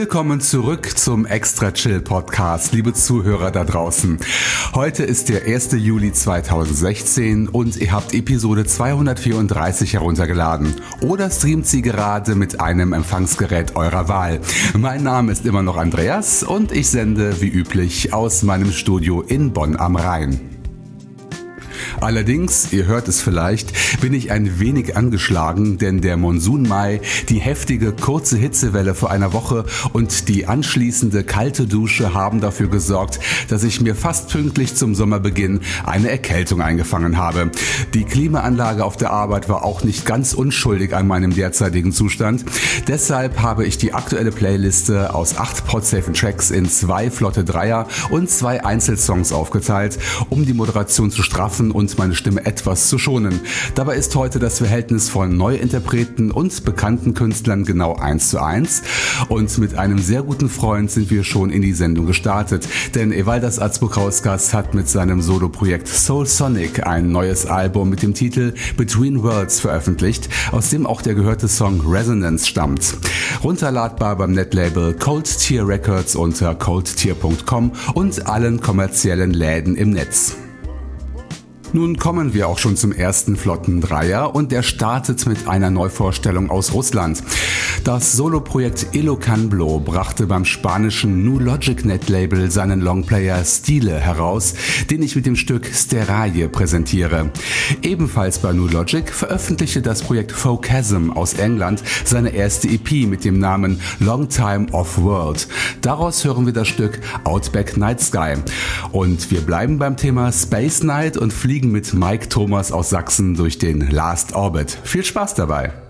Willkommen zurück zum Extra Chill Podcast, liebe Zuhörer da draußen. Heute ist der 1. Juli 2016 und ihr habt Episode 234 heruntergeladen oder streamt sie gerade mit einem Empfangsgerät eurer Wahl. Mein Name ist immer noch Andreas und ich sende wie üblich aus meinem Studio in Bonn am Rhein. Allerdings, ihr hört es vielleicht, bin ich ein wenig angeschlagen, denn der Monsun-Mai, die heftige kurze Hitzewelle vor einer Woche und die anschließende kalte Dusche haben dafür gesorgt, dass ich mir fast pünktlich zum Sommerbeginn eine Erkältung eingefangen habe. Die Klimaanlage auf der Arbeit war auch nicht ganz unschuldig an meinem derzeitigen Zustand. Deshalb habe ich die aktuelle Playliste aus acht podsafen Tracks in zwei flotte Dreier und zwei Einzelsongs aufgeteilt, um die Moderation zu straffen und meine Stimme etwas zu schonen. Dabei ist heute das Verhältnis von Neuinterpreten und bekannten Künstlern genau 1 zu 1 und mit einem sehr guten Freund sind wir schon in die Sendung gestartet, denn Evaldas Azbukauskas hat mit seinem Soloprojekt Soul Sonic ein neues Album mit dem Titel Between Worlds veröffentlicht, aus dem auch der gehörte Song Resonance stammt. Runterladbar beim Netlabel Cold Tier Records unter coldtier.com und allen kommerziellen Läden im Netz. Nun kommen wir auch schon zum ersten flotten Dreier und der startet mit einer Neuvorstellung aus Russland. Das Soloprojekt Elocanblo brachte beim spanischen New Logic Net Label seinen Longplayer Stile heraus, den ich mit dem Stück Steraje präsentiere. Ebenfalls bei New Logic veröffentlichte das Projekt Folkasm aus England seine erste EP mit dem Namen Long Time Off World. Daraus hören wir das Stück Outback Night Sky. Und wir bleiben beim Thema Space Night und fliegen fliegen mit Mike Thomas aus Sachsen durch den Last Orbit. Viel Spaß dabei!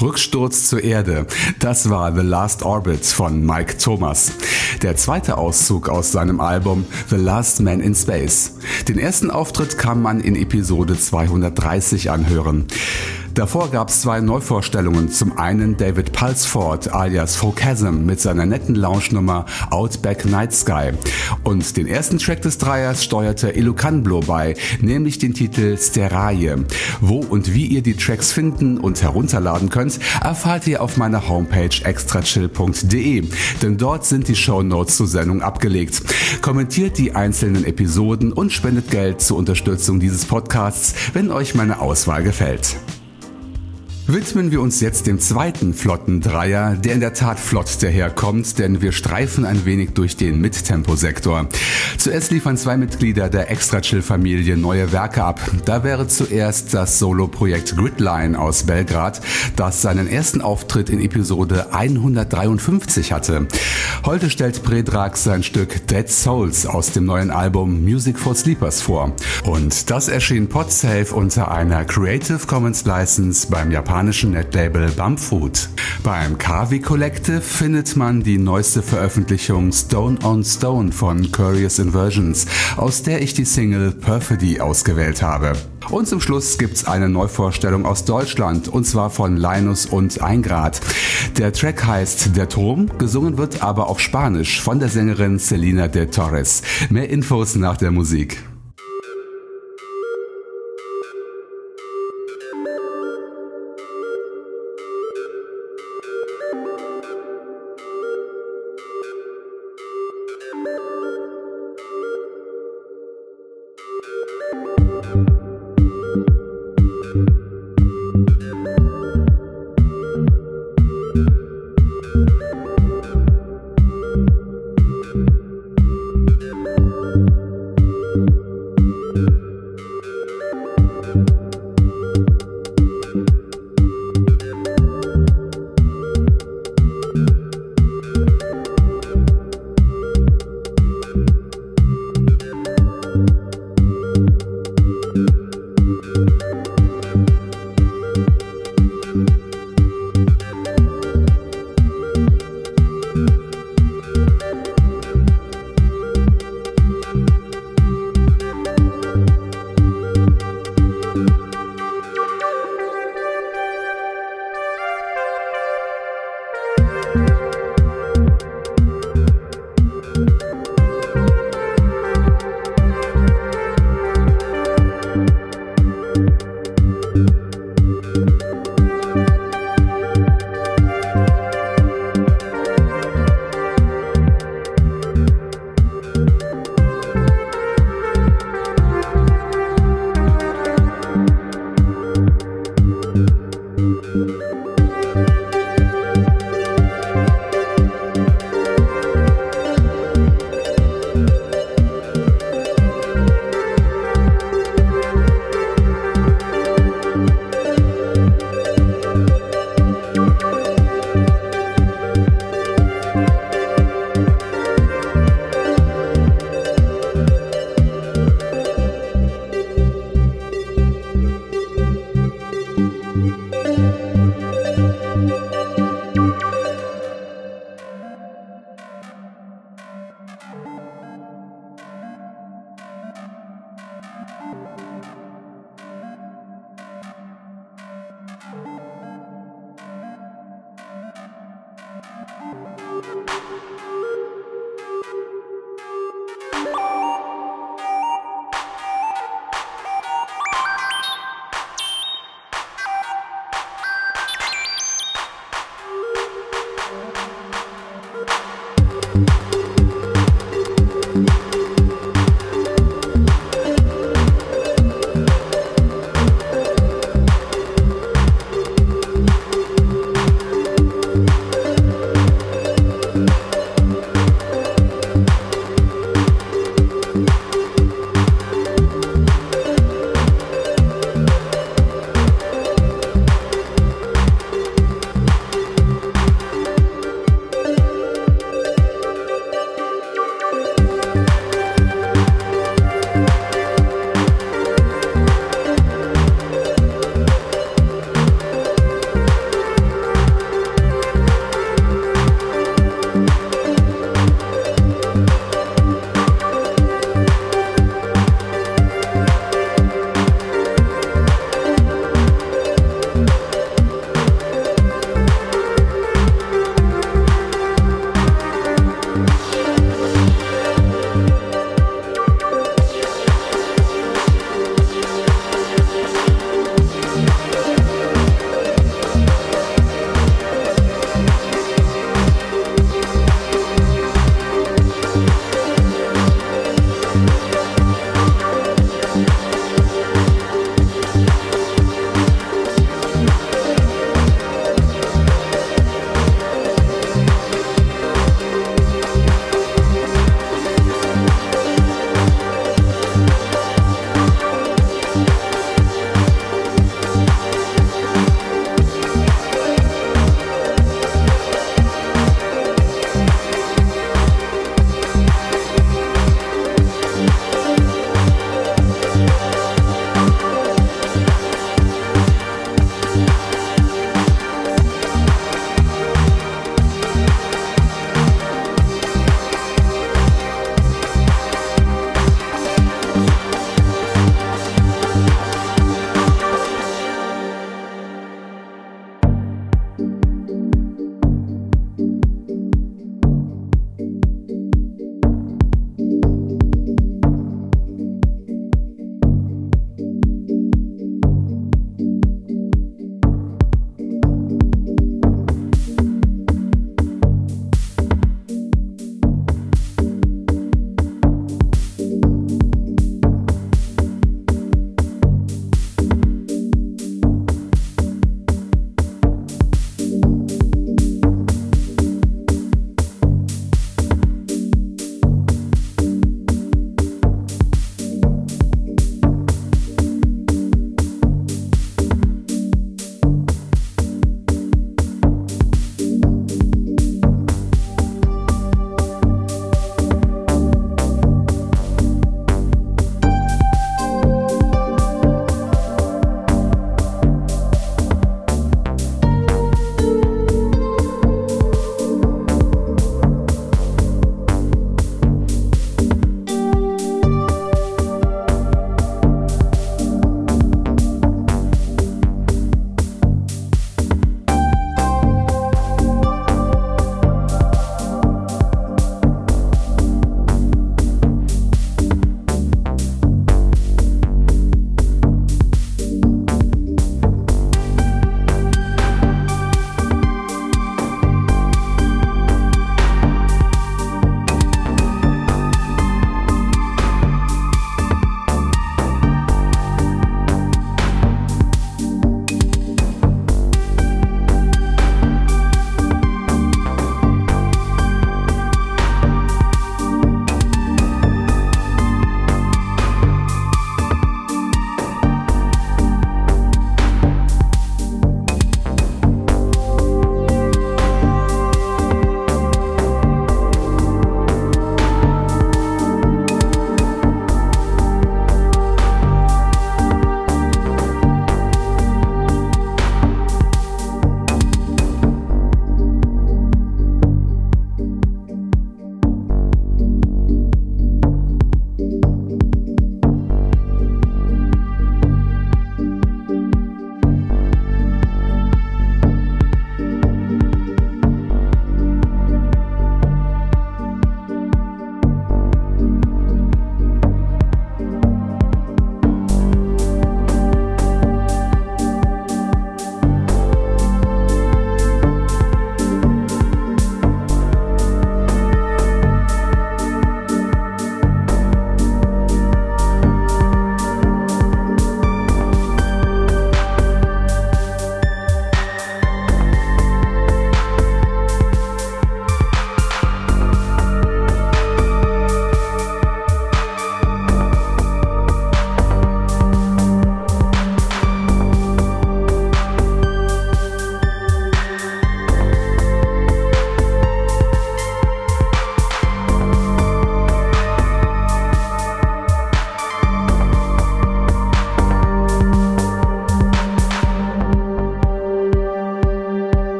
Rücksturz zur Erde. Das war The Last Orbit von Mike Thomas. Der zweite Auszug aus seinem Album The Last Man in Space. Den ersten Auftritt kann man in Episode 230 anhören. Davor gab es zwei Neuvorstellungen. Zum einen David Pulsford alias Phocasm mit seiner netten Lounge-Nummer Outback Night Sky. Und den ersten Track des Dreiers steuerte Ilukanblo bei, nämlich den Titel Steraje. Wo und wie ihr die Tracks finden und herunterladen könnt, erfahrt ihr auf meiner Homepage extrachill.de, denn dort sind die Show Notes zur Sendung abgelegt. Kommentiert die einzelnen Episoden und spendet Geld zur Unterstützung dieses Podcasts, wenn euch meine Auswahl gefällt widmen wir uns jetzt dem zweiten Flottendreier, der in der Tat flott daherkommt, denn wir streifen ein wenig durch den Mittempo-Sektor. Zuerst liefern zwei Mitglieder der Extra-Chill-Familie neue Werke ab. Da wäre zuerst das Solo-Projekt Gridline aus Belgrad, das seinen ersten Auftritt in Episode 153 hatte. Heute stellt Predrag sein Stück Dead Souls aus dem neuen Album Music for Sleepers vor. Und das erschien Podsafe unter einer Creative Commons License beim Japan japanischen Netlabel Bumfood. Beim Kavi Collective findet man die neueste Veröffentlichung Stone on Stone von Curious Inversions, aus der ich die Single Perfidy ausgewählt habe. Und zum Schluss gibt's eine Neuvorstellung aus Deutschland und zwar von Linus und Eingrad. Der Track heißt Der Turm, gesungen wird aber auf Spanisch von der Sängerin Selina de Torres. Mehr Infos nach der Musik.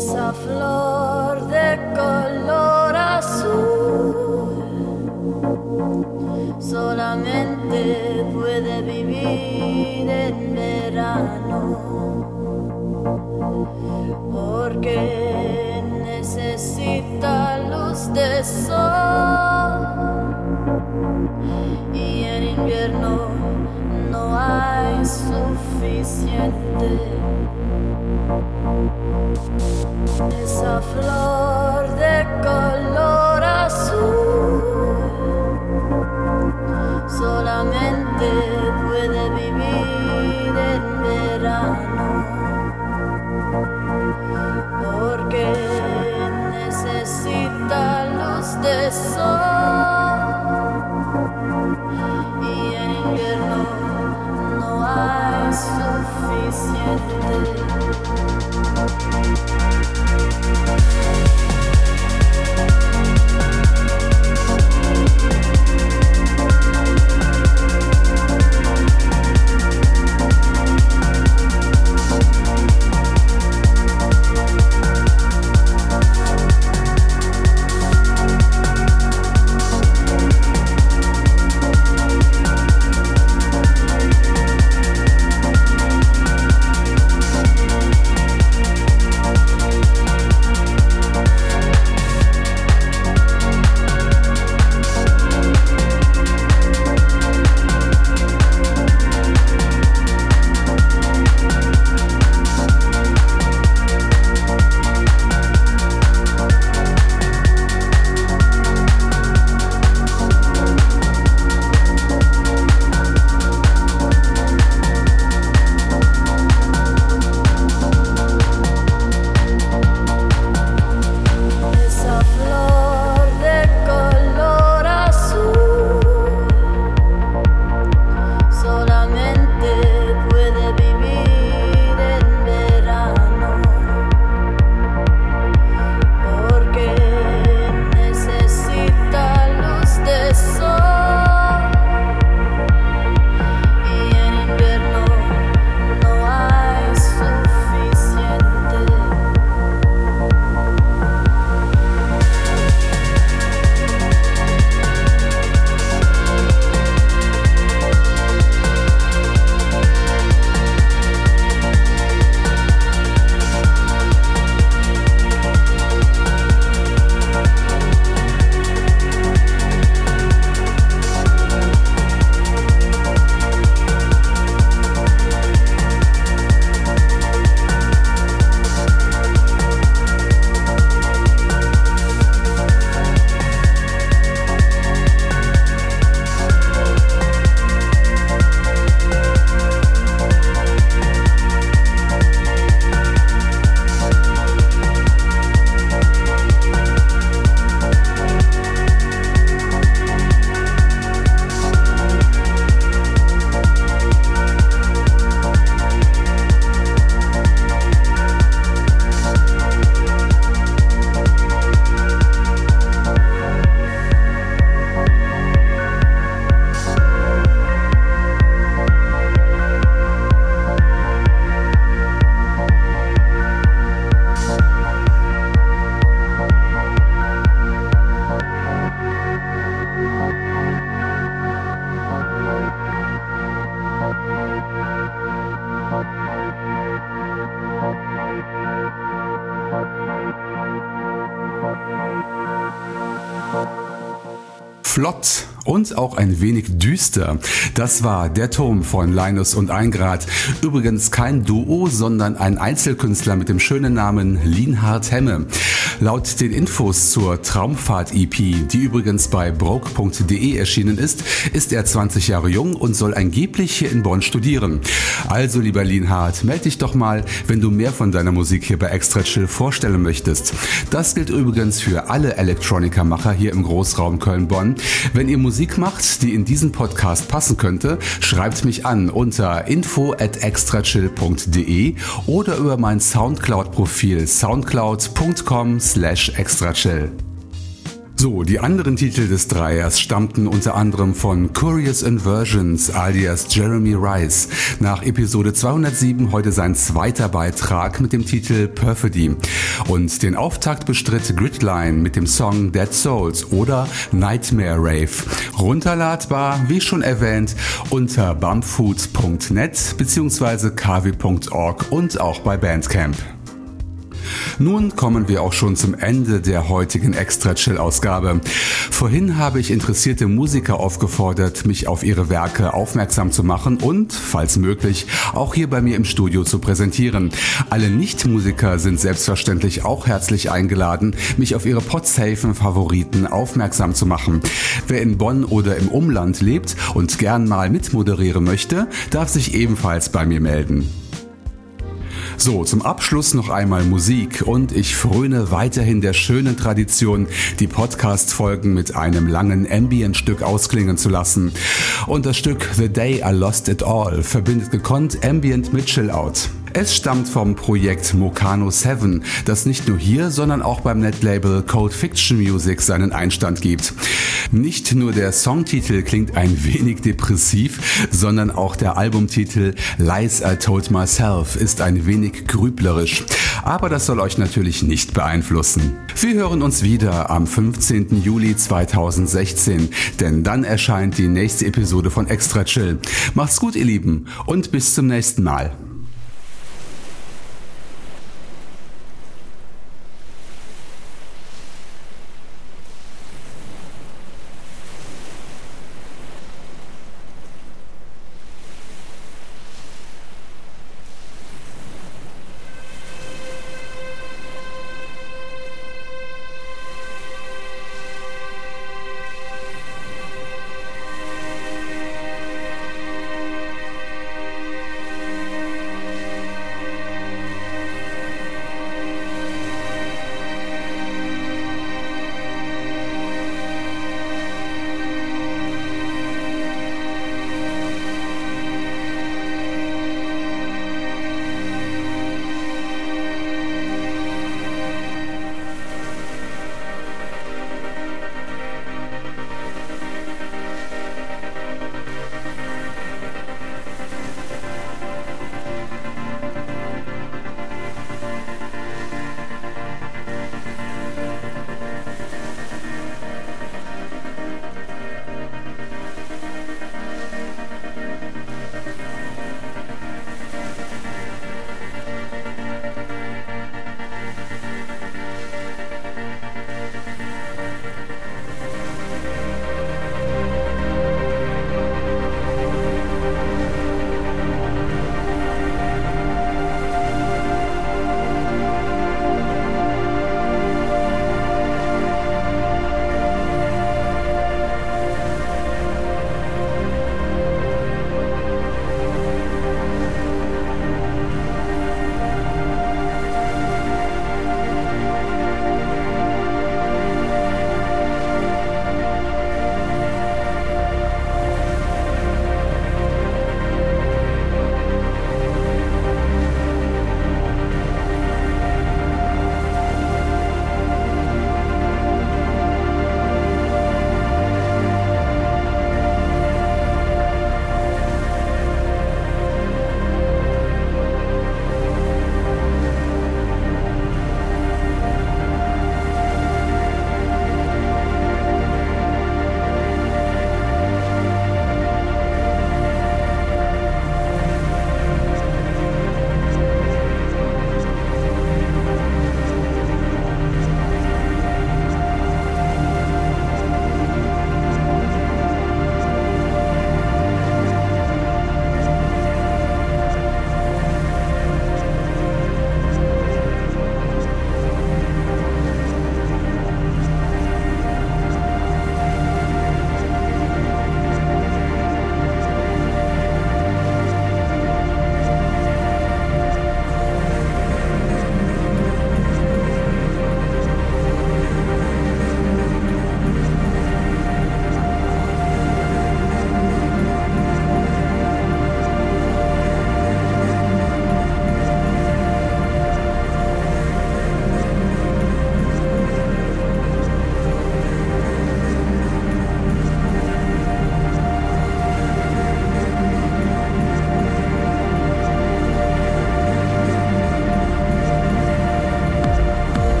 Esa flor de color azul. Solamente puede vivir en verano. Porque necesita luz de sol. Y en invierno no hay suficiente. Esa flor de color azul solamente puede vivir en verano Flott und auch ein wenig düster. Das war der Turm von Linus und Eingrad. Übrigens kein Duo, sondern ein Einzelkünstler mit dem schönen Namen Lienhard Hemme. Laut den Infos zur Traumfahrt-EP, die übrigens bei broke.de erschienen ist, ist er 20 Jahre jung und soll angeblich hier in Bonn studieren. Also lieber Lienhard, melde dich doch mal, wenn du mehr von deiner Musik hier bei Extra Chill vorstellen möchtest. Das gilt übrigens für alle Elektronikermacher hier im Großraum Köln-Bonn. Wenn ihr Musik macht, die in diesen Podcast passen könnte, schreibt mich an unter info at extrachill.de oder über mein Soundcloud-Profil soundcloud.com slash extrachill. So, die anderen Titel des Dreiers stammten unter anderem von Curious Inversions alias Jeremy Rice. Nach Episode 207 heute sein zweiter Beitrag mit dem Titel Perfidy. Und den Auftakt bestritt Gridline mit dem Song Dead Souls oder Nightmare Rave. Runterladbar, wie schon erwähnt, unter bumpfood.net bzw. kw.org und auch bei Bandcamp. Nun kommen wir auch schon zum Ende der heutigen Extra Chill Ausgabe. Vorhin habe ich interessierte Musiker aufgefordert, mich auf ihre Werke aufmerksam zu machen und, falls möglich, auch hier bei mir im Studio zu präsentieren. Alle Nicht-Musiker sind selbstverständlich auch herzlich eingeladen, mich auf ihre Podsafen Favoriten aufmerksam zu machen. Wer in Bonn oder im Umland lebt und gern mal mitmoderieren möchte, darf sich ebenfalls bei mir melden. So, zum Abschluss noch einmal Musik und ich fröne weiterhin der schönen Tradition, die Podcast-Folgen mit einem langen Ambient-Stück ausklingen zu lassen. Und das Stück The Day I Lost It All verbindet gekonnt Ambient mit Chill Out. Es stammt vom Projekt Mokano 7, das nicht nur hier, sondern auch beim Netlabel Cold Fiction Music seinen Einstand gibt. Nicht nur der Songtitel klingt ein wenig depressiv, sondern auch der Albumtitel Lies I Told Myself ist ein wenig grüblerisch. Aber das soll euch natürlich nicht beeinflussen. Wir hören uns wieder am 15. Juli 2016, denn dann erscheint die nächste Episode von Extra Chill. Macht's gut, ihr Lieben, und bis zum nächsten Mal.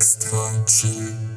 Extra chill.